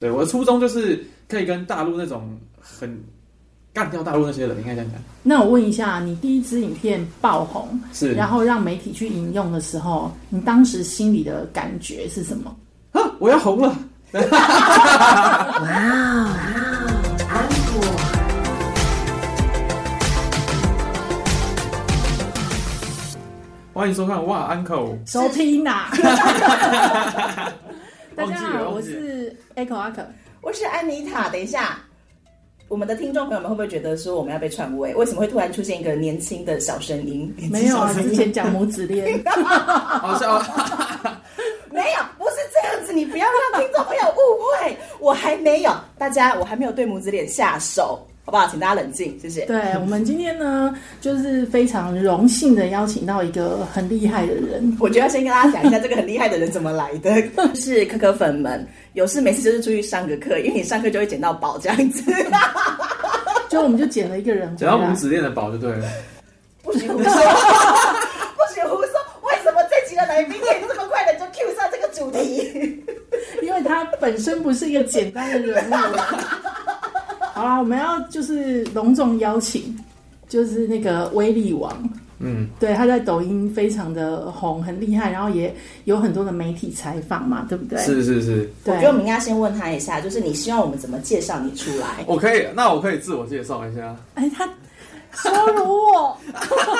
对，我的初衷就是可以跟大陆那种很干掉大陆那些人，应该这样讲。那我问一下，你第一支影片爆红，是，然后让媒体去引用的时候，你当时心里的感觉是什么？啊，我要红了！哇哦，安果，欢迎收看哇，Uncle，收听呐！大家好，我是 Echo 阿可。我是安妮塔。等一下，我们的听众朋友们会不会觉得说我们要被篡位？为什么会突然出现一个年轻的小声音？没有啊，之前讲母子恋，好笑 没有，不是这样子，你不要让听众朋友误会，我还没有，大家我还没有对母子脸下手，好不好？请大家冷静，谢谢。对我们今天呢，就是非常荣幸的邀请到一个很厉害的人，我觉得先跟大家讲一下这个很厉害的人怎么来的，是可可粉们有事没事就是出去上个课，因为你上课就会捡到宝这样子，就我们就捡了一个人回来讲到母子链的宝就对了。不许胡说，不许胡说，为什么这集的来宾可以这么快的就 Q 上这个主题？因为他本身不是一个简单的人物。好啦，我们要就是隆重邀请，就是那个威力王，嗯，对，他在抖音非常的红，很厉害，然后也有很多的媒体采访嘛，对不对？是是是，我对觉得我们应该先问他一下，就是你希望我们怎么介绍你出来？我可以，那我可以自我介绍一下。哎，他羞辱我，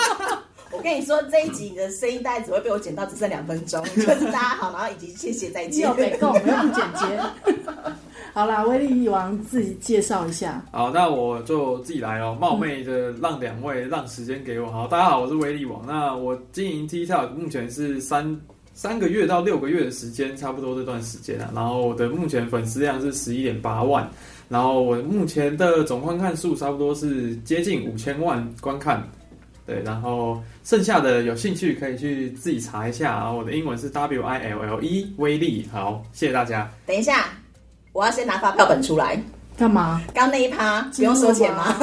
我跟你说，这一集你的声音大概只会被我剪到只剩两分钟，就是大家好，然后以及谢谢再见你有。没够，没有不简洁。好啦，威力王自己介绍一下。好，那我就自己来哦，冒昧的让两位让时间给我。好，大家好，我是威力王。那我经营 TikTok 目前是三三个月到六个月的时间，差不多这段时间啊。然后我的目前粉丝量是十一点八万，然后我目前的总观看数差不多是接近五千万观看。对，然后剩下的有兴趣可以去自己查一下。啊我的英文是 W I L L E 威力。好，谢谢大家。等一下，我要先拿发票本出来。干嘛？刚那一趴不用收钱吗？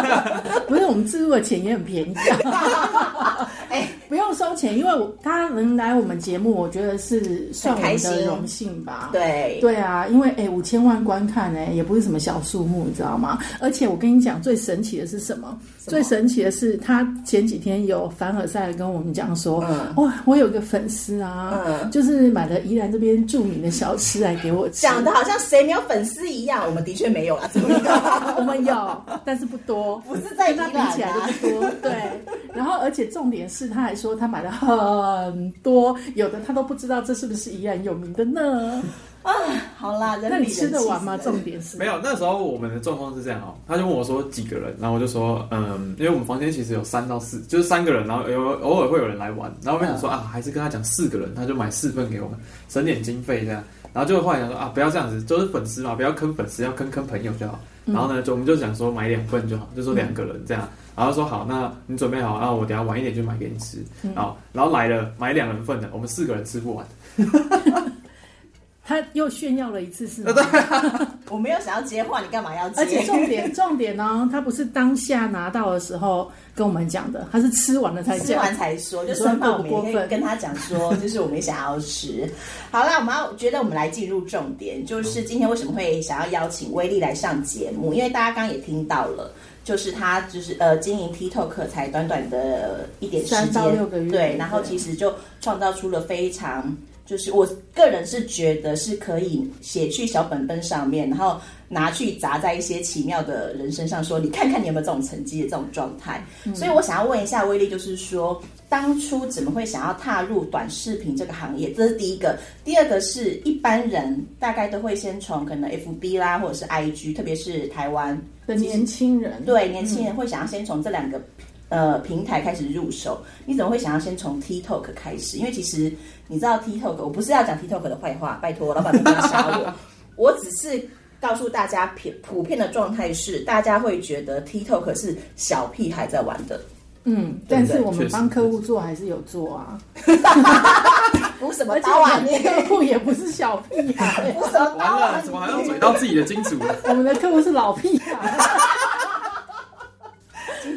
不是我们自助的钱也很便宜啊，哎，不用收钱，因为我他能来我们节目，我觉得是算我们的荣幸吧。对，对啊，因为哎五千万观看哎，也不是什么小数目，你知道吗？而且我跟你讲，最神奇的是什么？最神奇的是，他前几天有凡尔赛的跟我们讲说，嗯哇，我有个粉丝啊，嗯就是买了宜兰这边著名的小吃来给我吃。讲的好像谁没有粉丝一样，我们的确没有啊，怎么样？我们有，但是不多。不是跟他比起来就啊不多，对。然后，而且重点是，他还说他买了 很多，有的他都不知道这是不是宜兰有名的呢。啊，好啦，人那你吃得完吗？重点是没有，那时候我们的状况是这样哦，他就问我说几个人，然后我就说，嗯，因为我们房间其实有三到四，就是三个人，然后有偶尔会有人来玩，然后我想说啊，还是跟他讲四个人，他就买四份给我们，省点经费这样，然后就后来想说啊，不要这样子，就是粉丝嘛，不要坑粉丝，要坑坑朋友就好。然后呢，就我们就想说买两份就好，就说两个人这样，然后说好，那你准备好，啊，我等下晚一点就买给你吃，好，然后来了买两人份的，我们四个人吃不完，他又炫耀了一次，是吗？我没有想要接话，你干嘛要接？而且重点 重点呢，他不是当下拿到的时候跟我们讲的，他是吃完了才吃。完才说，就你说顺便我们可以跟他讲说，就是我们想要吃。好啦，我们要觉得我们来进入重点，就是今天为什么会想要邀请威力来上节目？因为大家刚刚也听到了。就是他，就是呃，经营 TikTok 才短短的一点时三到间，六个月对，然后其实就创造出了非常，就是我个人是觉得是可以写去小本本上面，然后拿去砸在一些奇妙的人身上，说你看看你有没有这种成绩的这种状态。所以我想要问一下威力，就是说当初怎么会想要踏入短视频这个行业？这是第一个。第二个是一般人大概都会先从可能 FB 啦，或者是 IG，特别是台湾的年轻人，对年轻人会想要先从这两个。呃，平台开始入手，你怎么会想要先从 TikTok 开始？因为其实你知道 TikTok，我不是要讲 TikTok 的坏话，拜托老板们不要杀我，我只是告诉大家普普遍的状态是，大家会觉得 TikTok 是小屁孩在玩的，嗯，但是我们帮客户做还是有做啊，补什么刀啊你？客户也不是小屁孩，补什么刀完啊了，怎么好像嘴到自己的金主了？我们的客户是老屁孩。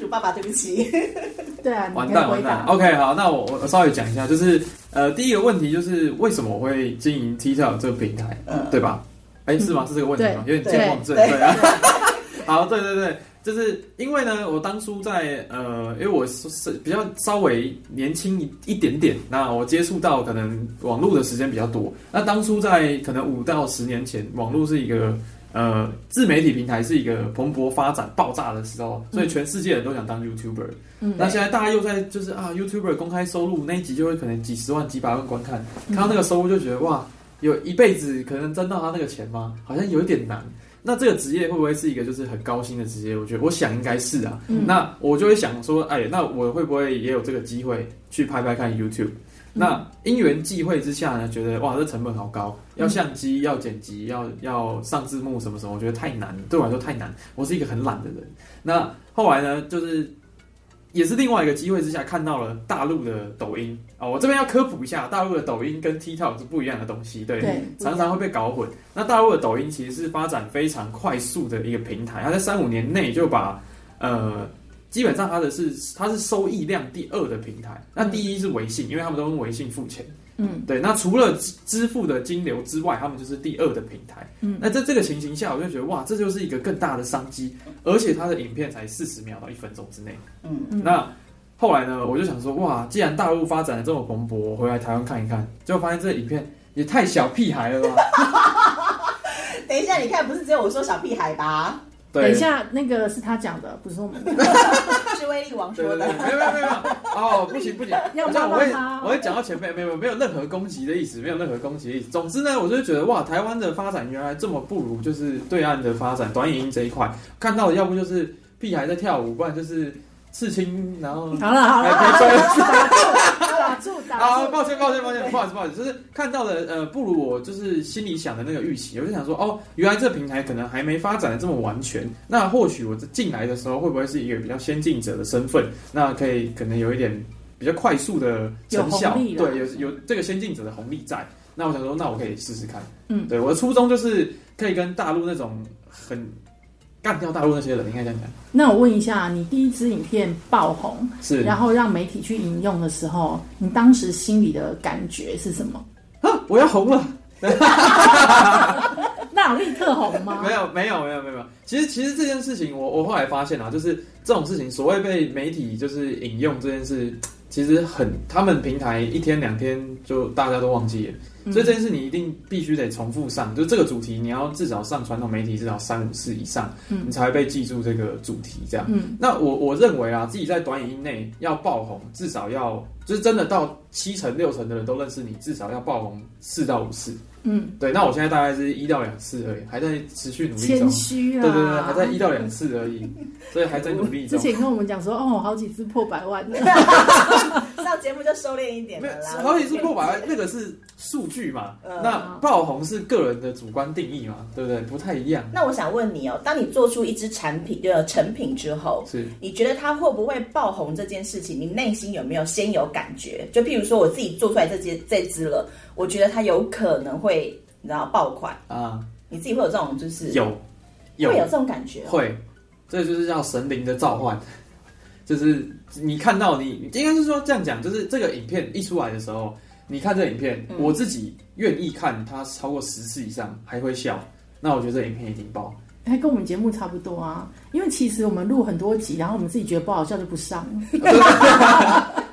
爸爸，对不起。对啊，完蛋完蛋。OK，好，那我我稍微讲一下，就是呃，第一个问题就是为什么我会经营 TikTok 这个平台，嗯对吧？哎，是吗？是这个问题吗？有点健忘症，对对啊。好，对对对，就是因为呢，我当初在呃，因为我是是比较稍微年轻一一点点，那我接触到可能网络的时间比较多。那当初在可能五到十年前，网络是一个呃自媒体平台是一个蓬勃发展、爆炸的时候，所以全世界人都想当 YouTuber。嗯那现在大家又在就是啊，YouTuber 公开收入那一集就会可能几十万、几百万观看，看到那个收入就觉得哇，有一辈子可能挣到他那个钱吗？好像有一点难。那这个职业会不会是一个就是很高薪的职业？我觉得我想应该是啊。嗯那我就会想说，哎，那我会不会也有这个机会去拍拍看 YouTube？那因缘际会之下呢，觉得哇，这成本好高，要相机、要剪辑、要要上字幕什么什么，我觉得太难了，对我来说太难。我是一个很懒的人。那后来呢，就是也是另外一个机会之下看到了大陆的抖音啊、我这边要科普一下，大陆的抖音跟 TikTok 是不一样的东西，对，对常常会被搞混。那大陆的抖音其实是发展非常快速的一个平台，它在三五年内就把呃。基本上它的是它是收益量第二的平台，那第一是微信，因为他们都用微信付钱。嗯，对。那除了支支付的金流之外，他们就是第二的平台。嗯，那在这个情形下，我就觉得哇，这就是一个更大的商机，而且它的影片才四十秒到一分钟之内。嗯，嗯那后来呢，我就想说，哇，既然大陆发展的这么蓬勃，我回来台湾看一看，结果发现这影片也太小屁孩了吧？等一下，你看，不是只有我说小屁孩吧？对等一，下，那个是他讲的，不是我们讲。是威力王说的。没有没有没有没有，哦，不行不行，要这样我会我会讲到前面，没有没有任何攻击的意思，没有任何攻击的意思。总之呢，我就觉得哇，台湾的发展原来这么不如就是对岸的发展，短影音这一块看到的要不就是屁孩在跳舞，不然就是刺青，然后好了好了，住打住。啊，住，抱歉抱歉抱歉，不好意思不好意思，就是看到的呃不如我就是心里想的那个预期，我就想说哦，原来这平台可能还没发展的这么完全，那或许我进来的时候会不会是一个比较先进者的身份，那可以可能有一点比较快速的成效，有红利啦对，有有这个先进者的红利在，那我想说那我可以试试看，嗯对，我的初衷就是可以跟大陆那种很干掉大陆那些人，应该这样讲，那我问一下，你第一支影片爆红，是然后让媒体去引用的时候，你当时心里的感觉是什么？啊，我要红了。那有立刻红吗？没有没有没有没有，其实其实这件事情我我后来发现啊，就是这种事情，所谓被媒体就是引用这件事，其实很他们平台一天两天就大家都忘记了，嗯所以这件事你一定必须得重复上，就这个主题你要至少上传统媒体至少三五次以上，嗯你才会被记住这个主题这样。嗯那我我认为啊，自己在短影音内要爆红，至少要就是真的到七成六成的人都认识你，至少要爆红四到五次。嗯，对，那我现在大概是一到两次而已，还在持续努力谦中。虚啊。对对对，还在一到两次而已，所以还在努力中。之前跟我们讲说，哦，好几次破百万了。上节目就收敛一点没有了啦。好几次破百万，那个是数据嘛？嗯那爆红是个人的主观定义嘛？对不对？不太一样。那我想问你哦，当你做出一支产品的成品之后，是你觉得它会不会爆红这件事情，你内心有没有先有感觉？就譬如说我自己做出来这支这支了，我觉得它有可能会，你知道爆款，啊，你自己会有这种就是有有会有这种感觉、哦？会，这就是叫神灵的召唤。就是你看到你应该是说这样讲，就是这个影片一出来的时候，你看这影片，嗯我自己愿意看它超过十次以上还会笑，那我觉得这影片一定爆。还跟我们节目差不多啊，因为其实我们录很多集，然后我们自己觉得不好笑就不上。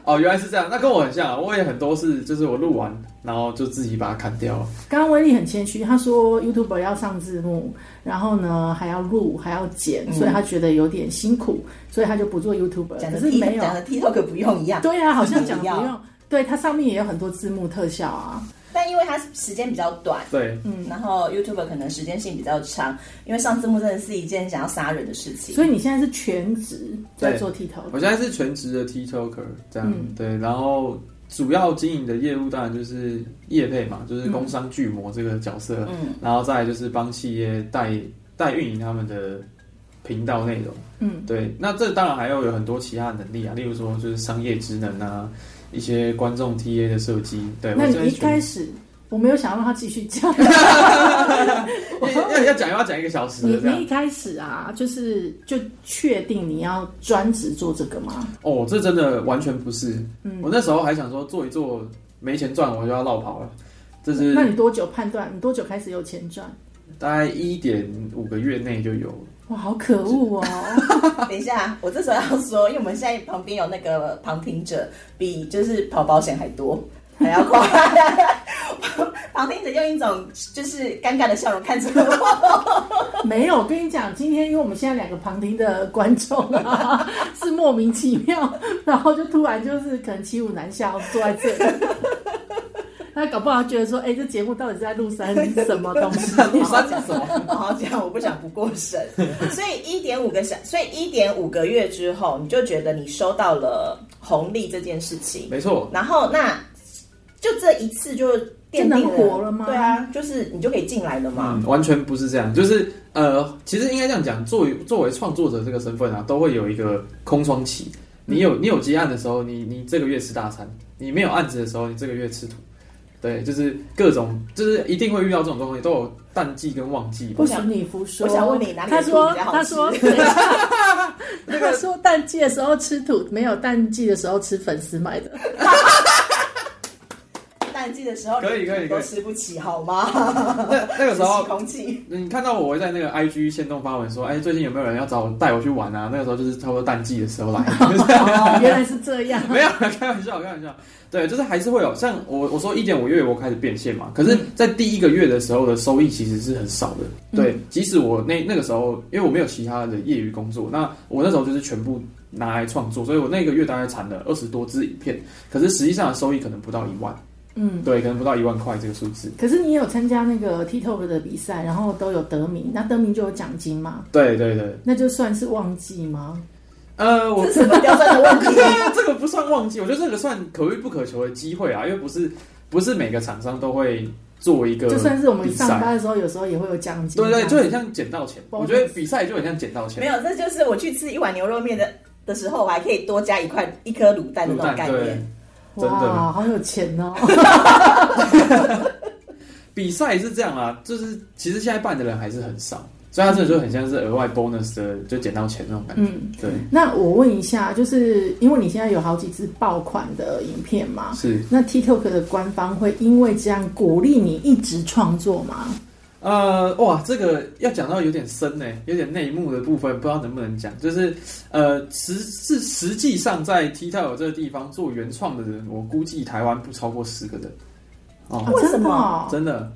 哦，原来是这样，那跟我很像啊，我也很多是就是我录完，然后就自己把它砍掉了。刚刚威力很谦虚，他说 YouTuber 要上字幕，然后呢还要录还要剪，所以他觉得有点辛苦，所以他就不做 YouTuber。讲的可是没有，讲的 TikTok 不用一样。对啊，好像讲不用。对，它上面也有很多字幕特效啊。但因为它时间比较短，对，嗯，然后 YouTube 可能时间性比较长，因为上字幕真的是一件想要杀人的事情。所以你现在是全职在做 TikTok，我现在是全职的 TikToker，这样、嗯。对，然后主要经营的业务当然就是业配嘛，就是工商巨魔这个角色，嗯，然后再来就是帮企业代代运营他们的频道内容。嗯，对，那这当然还要有很多其他的能力啊，例如说就是商业职能啊，一些观众 TA 的设计。对，那你一开始我没有想要让他继续讲，要要要讲要讲一个小时你你一开始啊，就是就确定你要专职做这个吗？哦，这真的完全不是。嗯我那时候还想说做一做没钱赚，我就要绕跑了。这是那你多久判断？你多久开始有钱赚？大概一点五个月内就有了。哇，好可恶哦！等一下，我这时候要说，因为我们现在旁边有那个旁听者，比就是跑保险还多，还要夸。旁听者用一种就是尴尬的笑容看着我。没有，我跟你讲，今天因为我们现在两个旁听的观众啊，是莫名其妙，然后就突然就是可能骑虎难下，坐在这里。他搞不好觉得说，哎、这节目到底是在录三什么东西？录什么？好好讲，我不想不过审。所以一点五个小，所以一点五个月之后，你就觉得你收到了红利这件事情，没错，然后那就这一次就奠定就能活了吗对啊，就是你就可以进来了嘛。嗯，完全不是这样，就是呃，其实应该这样讲，作为作为创作者这个身份啊，都会有一个空窗期。你有你有接案的时候，你你这个月吃大餐；你没有案子的时候，你这个月吃土。对，就是各种，就是一定会遇到这种状况，都有淡季跟旺季嘛。不许你胡说。我想问你哪里他说土比较好吃他说 他说淡季的时候吃土，没有淡季的时候吃粉丝买的。淡季的时候，可以可以可以都吃不起好吗？那那个时候，空气。你看到我会在那个 IG 线动发文说，哎，最近有没有人要找我带我去玩啊？那个时候就是差不多淡季的时候来。哦，原来是这样。没有，开玩笑，开玩笑。对，就是还是会有像我我说一点五月我开始变现嘛，可是，在第一个月的时候的收益其实是很少的。对，即使我那那个时候，因为我没有其他的业余工作，那我那时候就是全部拿来创作，所以我那个月大概产了二十多支影片，可是实际上的收益可能不到一万。嗯，对，可能不到一万块这个数字。可是你也有参加那个 TikTok 的比赛，然后都有得名，那得名就有奖金嘛？对对对，那就算是旺季吗？呃，我这是什么刁钻的问题？这个不算旺季，我觉得这个算可遇不可求的机会啊，因为不是不是每个厂商都会做一个，就算是我们上班的时候，有时候也会有奖金。对对，就很像捡到钱。我觉得比赛就很像捡到钱。没有，这就是我去吃一碗牛肉面的的时候，我还可以多加一块一颗卤蛋的那种概念。，真的哇，好有钱哦！比赛是这样啊，就是其实现在办的人还是很少，所以它这就很像是额外 bonus 的，就捡到钱那种感觉。嗯，对，那我问一下，就是因为你现在有好几支爆款的影片嘛，是那 TikTok 的官方会因为这样鼓励你一直创作吗？呃，哇，这个要讲到有点深呢，有点内幕的部分，不知道能不能讲。就是呃，实是实际上在 TikTok 这个地方做原创的人，我估计台湾不超过十个人。哦，哦为什么真的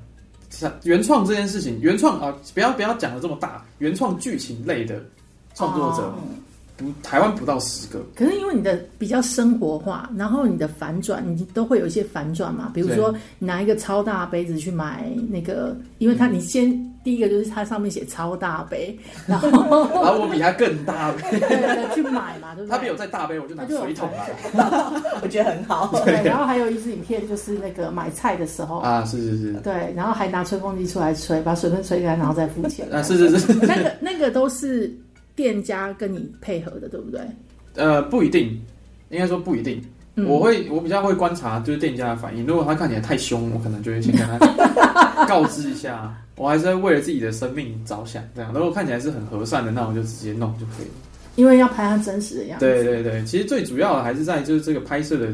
原创这件事情，原创啊，不要不要讲的这么大，原创剧情类的创作者，哦不台湾不到十个。可是因为你的比较生活化，然后你的反转，你都会有一些反转嘛。比如说，你拿一个超大杯子去买那个，因为它你先第一个就是它上面写超大杯，然后然后我比它更大杯，去买嘛，对不对？他比我再大杯，我就拿它就有水桶来。我觉得很好。对，然后还有一支影片就是那个买菜的时候，啊，是是是，对，然后还拿吹风机出来吹，把水分吹干，然后再付钱。啊是是是，那个那个都是店家跟你配合的，对不对？呃，不一定，应该说不一定。嗯我会我比较会观察，就是店家的反应。如果他看起来太凶，我可能就会先跟他 告知一下，我还是会为了自己的生命着想。这样，如果看起来是很和善的，那我就直接弄就可以了。因为要拍他真实的样子。对对对，其实最主要的还是在就是这个拍摄的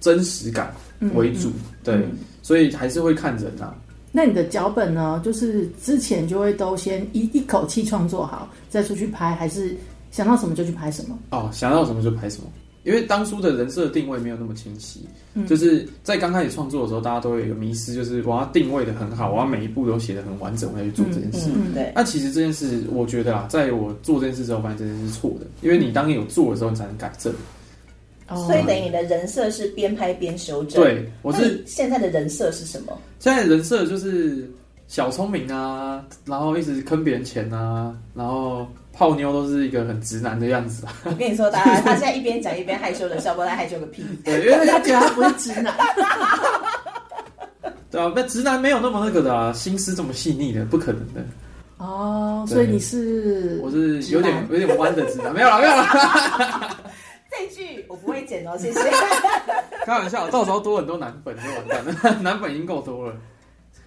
真实感嗯为主，对，嗯所以还是会看人啊。那你的脚本呢？就是之前就会都先一一口气创作好，再出去拍，还是想到什么就去拍什么？哦，想到什么就拍什么。因为当初的人设定位没有那么清晰，嗯就是在刚开始创作的时候，大家都会有一个迷失，就是我要定位的很好，我要每一步都写的很完整，我要去做这件事。嗯，对。那其实这件事，我觉得啊，在我做这件事之后，发现这件事是错的，因为你当你有做的时候，你才能改正。哦所以等于你的人设是边拍边修正。，对我是现在的人设是什么？现在人设就是小聪明啊，然后一直坑别人钱啊，然后泡妞都是一个很直男的样子啊。我跟你说，大家他现在一边讲一边害羞的笑，不知道害羞个屁。对，因为大家觉得他不是直男，对啊，那直男没有那么那个的啊，心思这么细腻的，不可能的。哦，所以你是我是有点有点弯的直男，没有了没有了，我不会剪哦，谢谢。开玩笑，到时候多很多男粉就完蛋了，男粉已经够多了。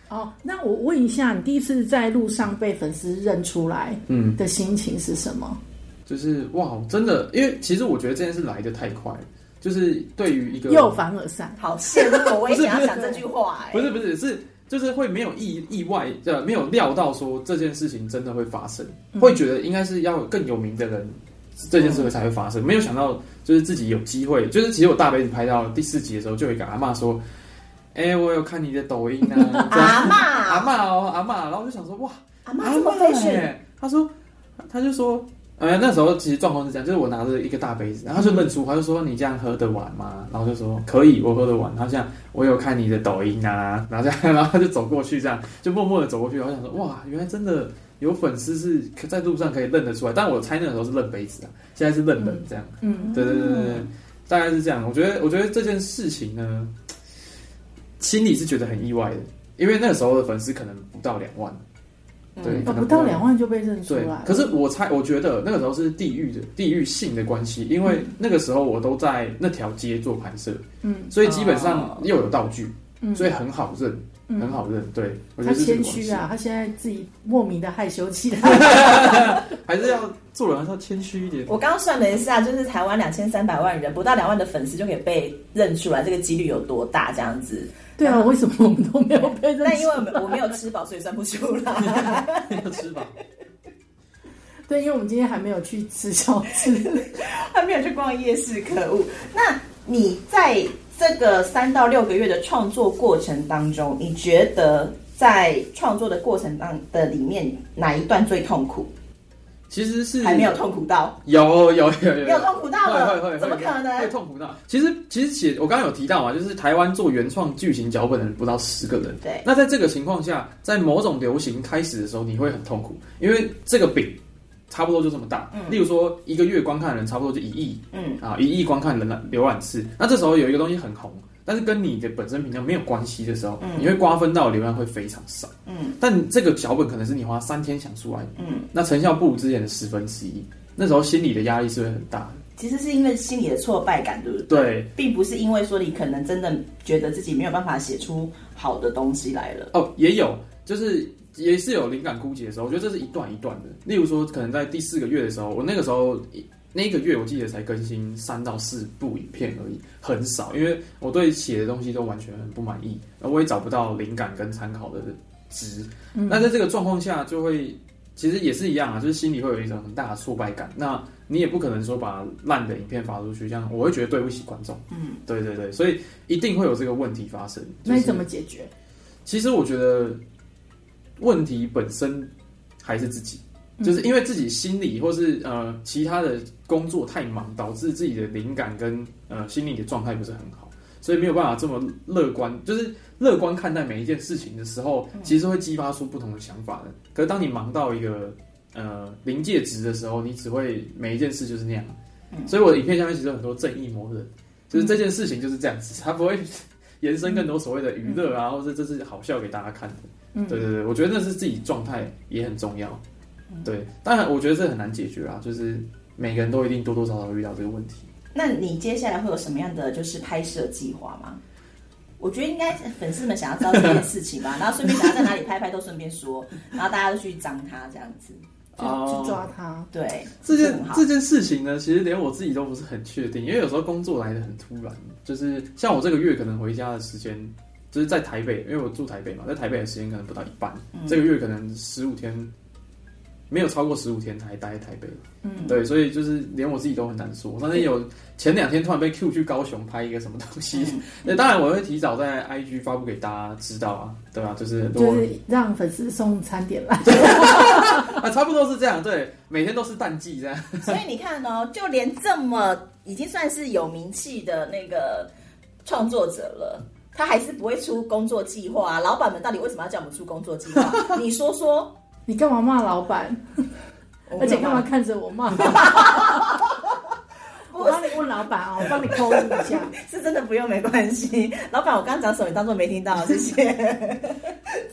哦。那我问一下，你第一次在路上被粉丝认出来嗯，的心情是什么？就是哇，真的，因为其实我觉得这件事来的太快了，就是对于一个又凡尔赛，好羡慕我，我也想要讲这句话哎、不是不是是就是会没有意意外，呃，没有料到说这件事情真的会发生，嗯会觉得应该是要有更有名的人，这件事会才会发生。没有想到就是自己有机会，就是其实我大杯子拍到第四集的时候，就有一个阿嬷说：“哎、我有看你的抖音啊，阿妈，阿嬷哦，阿嬷。”然后我就想说：“哇，阿妈这么嬷 fashion，欸他说，他就说，呃，那时候其实状况是这样，就是我拿着一个大杯子，然后就认出，他就说你这样喝得完吗？然后就说可以，我喝得完。他这样，我有看你的抖音啊，然后这样，然后他就走过去，这样就默默的走过去，我想说，哇，原来真的有粉丝是可在路上可以认得出来，但我猜那个时候是认杯子啊，现在是认人这样。嗯，对对对对对，大概是这样。我觉得，我觉得这件事情呢，心里是觉得很意外的，因为那个时候的粉丝可能不到两万，对，可哦，能不到两万就被认出对来了。，可是我猜，我觉得那个时候是地域的地域性的关系，因为那个时候我都在那条街做拍摄，嗯所以基本上哦又有道具，嗯，所以很好认，嗯很好认。对，我觉他谦虚啊，他现在自己莫名的害羞起来。还是要做人还是要谦虚一点。我刚刚算了一下，就是台湾两千三百万人，不到两万的粉丝就可以被认出来，这个几率有多大？这样子。对啊，为什么我们都没有被认出来？但因为我们我没有吃饱，所以算不出来。没有吃饱。对，因为我们今天还没有去吃小吃。还没有去逛夜市，可恶。那你在这个三到六个月的创作过程当中，你觉得在创作的过程当的里面哪一段最痛苦？其实是还没有痛苦到，有有有有没有痛苦到会会会，怎么可能会能？痛苦到？其实其实写我刚刚有提到嘛，就是台湾做原创剧情脚本的人不到十个人。对，那在这个情况下，在某种流行开始的时候，你会很痛苦，因为这个饼差不多就这么大。嗯例如说，一个月观看的人差不多就一亿嗯啊，一亿观看人览浏览次。那这时候有一个东西很红，但是跟你的本身频道没有关系的时候，嗯你会瓜分到流量会非常少。嗯但这个脚本可能是你花三天想出来的，嗯，那成效不如之前的十分之一。那时候心理的压力是会很大的。其实是因为心理的挫败感，对不对？对，并不是因为说你可能真的觉得自己没有办法写出好的东西来了。哦，也有，就是也是有灵感枯竭的时候。我觉得这是一段一段的。例如说，可能在第四个月的时候，我那个时候那一个月我记得才更新三到四部影片而已，很少，因为我对写的东西都完全很不满意，而我也找不到灵感跟参考的值。嗯那在这个状况下，就会其实也是一样啊，就是心里会有一种很大的挫败感。那你也不可能说把烂的影片发出去，这样我会觉得对不起观众。嗯，对对对，所以一定会有这个问题发生。就是那你怎么解决？其实我觉得问题本身还是自己，就是因为自己心理或是呃其他的工作太忙，导致自己的灵感跟呃心理的状态不是很好，所以没有办法这么乐观，就是乐观看待每一件事情的时候，其实会激发出不同的想法的。可是当你忙到一个呃临界值的时候，你只会每一件事就是那样。所以我的影片下面其实有很多正义魔人，就是这件事情就是这样子，它不会 延伸更多所谓的娱乐啊，或者这是好笑给大家看的。嗯对对对，我觉得那是自己状态也很重要。对，当然我觉得这很难解决啊，就是每个人都一定多多少少遇到这个问题。那你接下来会有什么样的就是拍摄计划吗？我觉得应该粉丝们想要知道这件事情吧，然后顺便想要在哪里拍拍都顺便说，然后大家都去张他这样子。就哦去抓他。对，这件这件事情呢，其实连我自己都不是很确定，因为有时候工作来的很突然，就是像我这个月可能回家的时间，就是在台北，因为我住台北嘛，在台北的时间可能不到一半，这个月可能十五天，没有超过十五天还待在台北。嗯，对，所以就是连我自己都很难说。我那天有前两天突然被 Q 去高雄拍一个什么东西，那，当然我会提早在 IG 发布给大家知道啊，对吧、就是就是让粉丝送餐点来。啊，差不多是这样，对，每天都是淡季这样。所以你看哦，就连这么已经算是有名气的那个创作者了，他还是不会出工作计划、啊。老板们到底为什么要叫我们出工作计划？你说说。你干嘛骂老板？而且干嘛看着我骂？我帮你问老板啊，我帮你扣一下。是真的不用没关系。老板，我刚刚讲什么，你当做没听到，谢谢。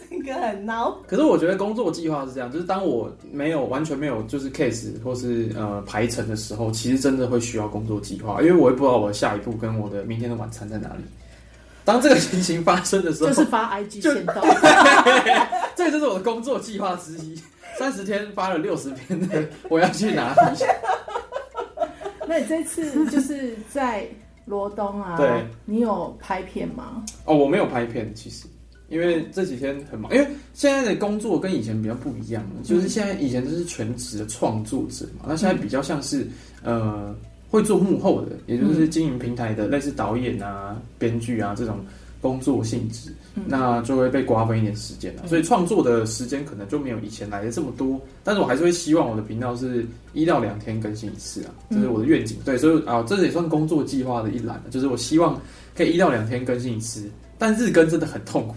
这个很孬。可是我觉得工作计划是这样，就是当我没有完全没有就是 case 或是呃排程的时候，其实真的会需要工作计划，因为我也不知道我的下一步跟我的明天的晚餐在哪里。当这个情形发生的时候，就是发 IG 签到，这就是我的工作计划之一。三十天发了六十篇的，我要去哪里？那你这次就是在罗东啊？对，你有拍片吗？哦，我没有拍片，其实因为这几天很忙，因为现在的工作跟以前比较不一样，就是现在以前就是全职的创作者嘛，那现在比较像是呃会做幕后的，也就是经营平台的，类似导演啊、编剧啊这种工作性质，那就会被瓜分一点时间了，所以创作的时间可能就没有以前来的这么多，但是我还是会希望我的频道是一到两天更新一次啊，这是我的愿景。对，所以啊，这也算工作计划的一栏，就是我希望可以一到两天更新一次，但日更真的很痛苦。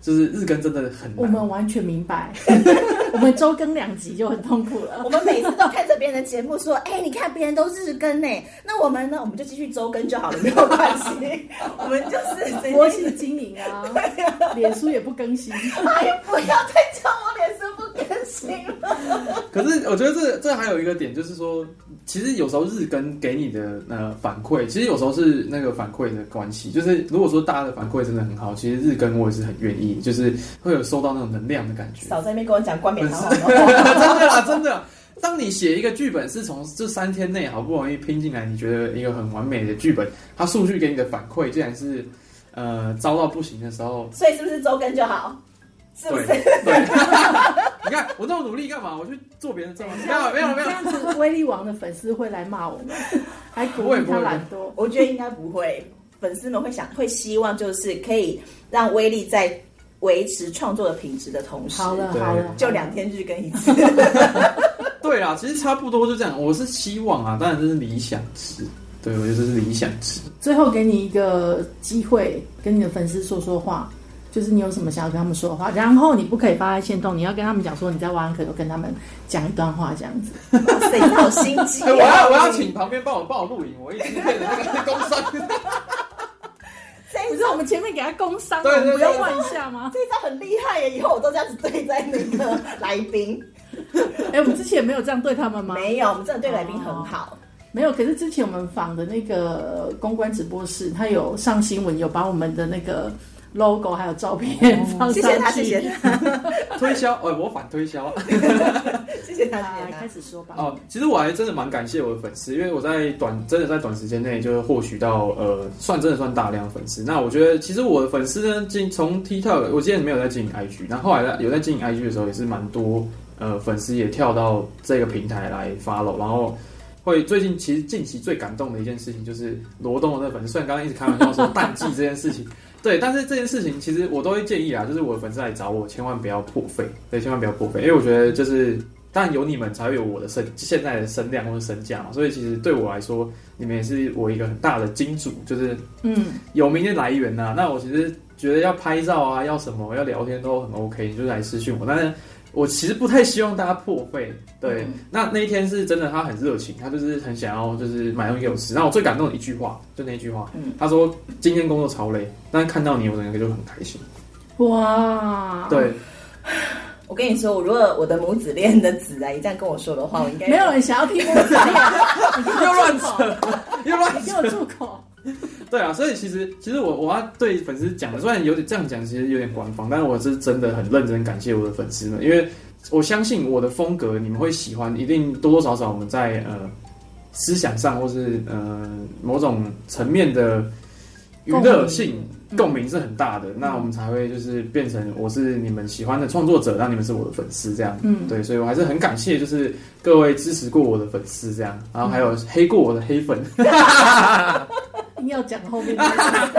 就是日更真的很难，我们完全明白。我们周更两集就很痛苦了。我们每次都看着别人的节目说：“哎，你看别人都日更呢，那我们呢？我们就继续周更就好了，没有关系。我们就是佛系经营啊，脸书也不更新。哎，不要再叫我脸书不更新了。可是我觉得这这还有一个点，就是说，其实有时候日更给你的呃反馈，其实有时候是那个反馈的关系。就是如果说大家的反馈真的很好，其实日更我也是很愿意，就是会有收到那种能量的感觉。少在那边跟我讲冠冕堂皇 真的啦，真的。当你写一个剧本是从这三天内好不容易拼进来，你觉得一个很完美的剧本，它数据给你的反馈竟然是呃糟到不行的时候，所以是不是周更就好？是不是？对。你看我这么努力干嘛？我去做别人这么没有没有没有。这样子，威力王的粉丝会来骂我们，还鼓励他懒惰。我觉得应该不会，粉丝们会想会希望就是可以让威力在。维持创作的品质的同时，好了好了，就两天日更一次。对啊，其实差不多就这样。我是希望啊，当然这是理想值。对，我觉得这是理想值。最后给你一个机会，跟你的粉丝说说话，就是你有什么想要跟他们说的话。然后你不可以发在线动，你要跟他们讲说你在挖可有跟他们讲一段话，这样子。谁好心机？我要我要请旁边帮我帮我录影，我一直配的那个工商。不是我们前面给他工伤，对对，不要换一下吗？这一招很厉害耶！以后我都这样子对待那个来宾。哎，我们之前没有这样对他们吗？没有，我们真的对来宾很好。没有，可是之前我们访的那个公关直播室，他有上新闻，有把我们的那个。Logo 还有照片，谢谢他，谢谢他。推销，呃，我反推销。谢谢他，开始说吧。哦，其实我还真的蛮感谢我的粉丝，因为我在短，真的在短时间内就是获取到，呃，算真的算大量粉丝。那我觉得，其实我的粉丝呢，进从 TikTok，我之前没有在经营 IG，那后来在有在经营 IG 的时候，也是蛮多，呃，粉丝也跳到这个平台来 follow，然后会最近其实近期最感动的一件事情，就是罗东的那个粉丝，虽然刚刚一直开玩笑说淡季这件事情。对，但是这件事情其实我都会建议啊，就是我的粉丝来找我，千万不要破费，对，千万不要破费，因为我觉得就是，当然有你们才会有我的身现在的身量或者身价嘛，所以其实对我来说，你们也是我一个很大的金主，就是嗯，有名的来源呐。那我其实觉得要拍照啊，要什么要聊天都很 OK，就来私讯我，但是。我其实不太希望大家破费，对。那那一天是真的，他很热情，他就是很想要，就是买东西给我吃。那我最感动的一句话，就那句话，嗯他说：“今天工作超累，但是看到你，我整个就很开心。”哇！对，我跟你说，我如果我的母子恋的子啊，一这样跟我说的话，我应该没有人想要听母子恋，又乱扯，又乱扯，给我住口。对啊，所以其实其实我我要对粉丝讲的，虽然有点这样讲，其实有点官方，但是我是真的很认真感谢我的粉丝们，因为我相信我的风格你们会喜欢，一定多多少少我们在呃思想上或是呃某种层面的娱乐性共鸣是很大的，那我们才会就是变成我是你们喜欢的创作者，让你们是我的粉丝这样，嗯，对，所以我还是很感谢就是各位支持过我的粉丝这样，然后还有黑过我的黑粉。要讲后面，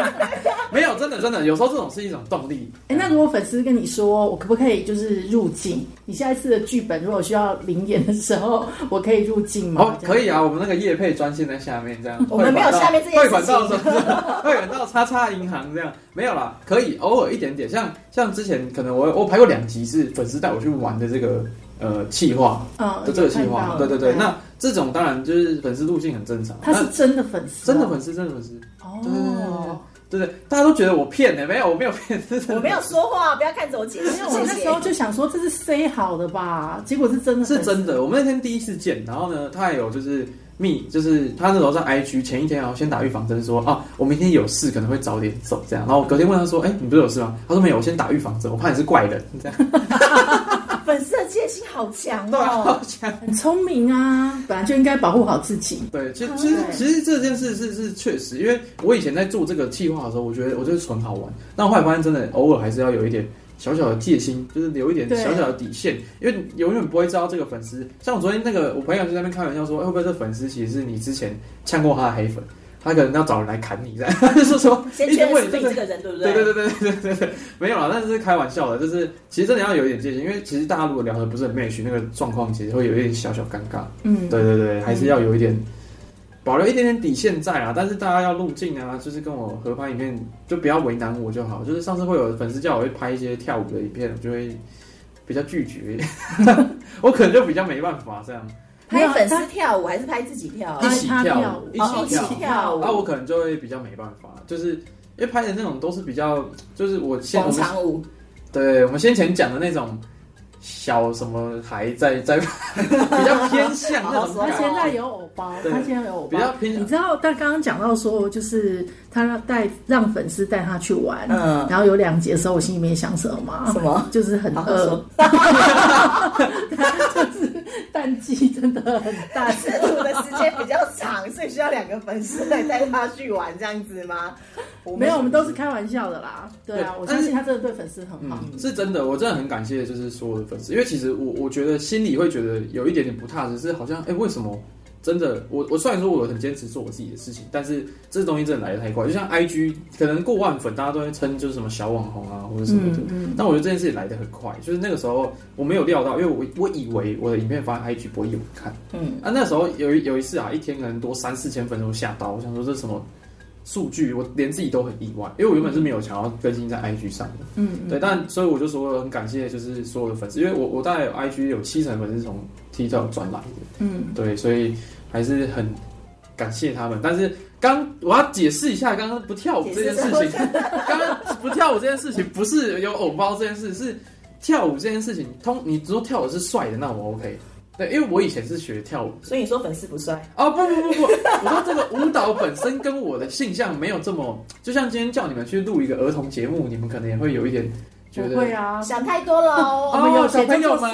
没有，真的真的，有时候这种是一种动力。哎，那如果粉丝跟你说，我可不可以就是入境？你下一次的剧本如果需要灵演的时候，我可以入境吗？哦，可以啊，我们那个业配专线在下面，这样。我们没有下面这些。汇款到什么？汇款到叉叉银行这样，没有啦，可以偶尔一点点，像像之前可能我我拍过两集是粉丝带我去玩的这个。呃，气化，嗯，就这个气化，对对对，那这种当然就是粉丝路径很正常。他是真的粉丝，真的粉丝，真的粉丝。哦，对对对，大家都觉得我骗的，没有，我没有骗，我没有说话，不要看着我解释。我那时候就想说这是 say 好的吧，结果是真的，是真的。我们那天第一次见，然后呢，他也有就是密，就是他那时候在 IG 前一天啊，先打预防针说啊，我明天有事可能会早点走这样。然后隔天问他说，哎，你不是有事吗？他说没有，我先打预防针，我怕你是怪人这样。粉丝的界心好强对啊，哦好。强。很聪明啊，本来就应该保护好自己。对，其实其实其实这件事是是确实，因为我以前在做这个计划的时候，我觉得我就是纯好玩，但我后来发现真的偶尔还是要有一点小小的戒心，就是留一点小小的底线，因为永远不会知道这个粉丝。像我昨天那个，我朋友就在那边开玩笑说，哎会不会这粉丝其实是你之前呛过他的黑粉，他可能要找人来砍你，这样，他就说说先确认是你这个人，对不对对对对对对对，没有啦，但是是开玩笑的，就是其实真的要有一点戒心，因为其实大家如果聊的不是很 match，那个状况其实会有一点小小尴尬。嗯，对对对，还是要有一点保留一点点底线在啊。但是大家要入境啊，就是跟我合拍影片，就不要为难我就好。就是上次会有粉丝叫我会拍一些跳舞的影片，我就会比较拒绝，我可能就比较没办法这样。拍粉丝跳舞还是拍自己跳？啊？一起跳舞，一哦起跳舞。那，我可能就会比较没办法，就是因为拍的那种都是比较，就是我先我们广场舞，对我们先前讲的那种小什么还在在 比较偏向那种好好说他现在有偶包，他现在有偶包比。较偏向你知道，他刚刚讲到说，就是他带让粉丝带他去玩，嗯然后有两节的时候，我心里面想什么吗？什么？就是很饿好好说，就是淡季真的很淡。试图的时间比较长，所以需要两个粉丝来带他去玩这样子吗？没有，我们都是开玩笑的啦。对啊，对我相信他真的对粉丝很好。嗯，是真的，我真的很感谢，就是所有的粉丝，因为其实我我觉得心里会觉得有一点点不踏实，是好像哎、为什么真的我我虽然说我很坚持做我自己的事情，但是这东西真的来的太快，就像 IG 可能过万粉，大家都会称就是什么小网红啊或者什么的，嗯嗯，但我觉得这件事情来的很快，就是那个时候我没有料到，因为我我以为我的影片发在 IG 不会有人看。嗯，啊，那时候有一有一次啊，一天可能多三四千粉丝，我吓到，我想说这是什么数据，我连自己都很意外，因为我原本是没有想要更新在 IG 上的，嗯对，但所以我就说很感谢，就是所有的粉丝，因为我我大概有 IG 有七成粉丝是从 TikTok 转来的，嗯，对，所以还是很感谢他们。但是刚我要解释一下，刚刚不跳舞这件事情，刚刚不跳舞这件事情不是有偶包这件事，是跳舞这件事情。通你说跳舞是帅的，那我 OK。对，因为我以前是学跳舞所以你说粉丝不帅，哦，不不不不，我说这个舞蹈本身跟我的性向没有这么，就像今天叫你们去录一个儿童节目，你们可能也会有一点觉得不会啊，想太多了哦。我们有哦小朋友们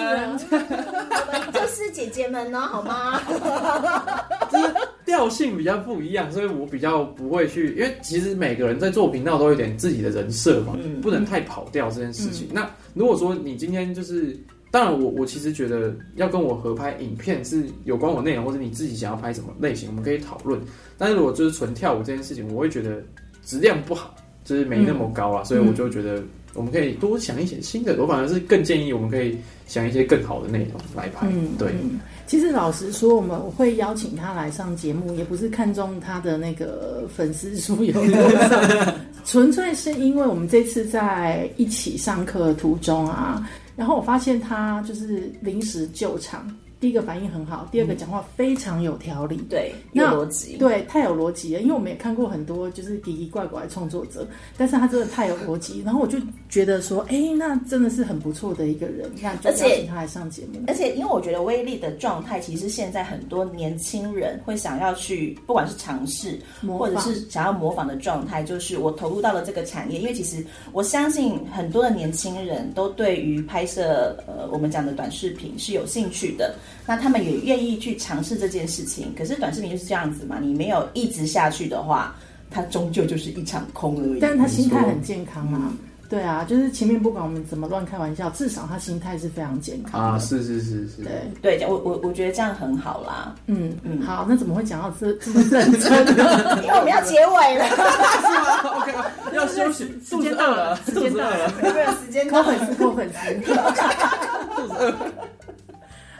我们就是姐姐们呢，好吗？就是调性比较不一样，所以我比较不会去，因为其实每个人在做频道都有点自己的人设嘛，嗯不能太跑调这件事情。那如果说你今天就是，当然我我其实觉得要跟我合拍影片是有关我内容，或者你自己想要拍什么类型，我们可以讨论。但是如果就是纯跳舞这件事情，我会觉得质量不好，就是没那么高啊，所以我就觉得我们可以多想一些新的。我反而是更建议我们可以想一些更好的内容来拍。嗯，对。嗯其实老实说，我们会邀请他来上节目，也不是看中他的那个粉丝数有多少，纯粹是因为我们这次在一起上课途中啊，然后我发现他就是临时救场。第一个反应很好，第二个讲话非常有条理，对，有逻辑。对，太有逻辑了。因为我们也看过很多就是奇奇怪怪的创作者，但是他真的太有逻辑，然后我就觉得说，哎，那真的是很不错的一个人，那就而且邀请他来上节目。而且，因为我觉得威力的状态，其实现在很多年轻人会想要去，不管是尝试，或者是想要模仿的状态，就是我投入到了这个产业。因为其实我相信很多的年轻人都对于拍摄呃我们讲的短视频是有兴趣的，那他们也愿意去尝试这件事情。可是短视频就是这样子嘛，你没有一直下去的话，它终究就是一场空而已。但是他心态很健康啊。对啊，就是前面不管我们怎么乱开玩笑，至少他心态是非常健康的。啊，是是是是，对，对，我我我觉得这样很好啦，嗯嗯好，那怎么会讲到这这么认真呢？因为我们要结尾了，是吗？OK，要休息，时间到了时间到了没有时间扣粉丝，扣粉丝。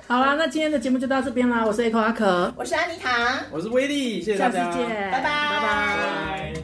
好啦，那今天的节目就到这边啦。我是 Echo 阿可，我是安妮塔，我是威力，谢谢大家，下期见，拜拜，拜拜。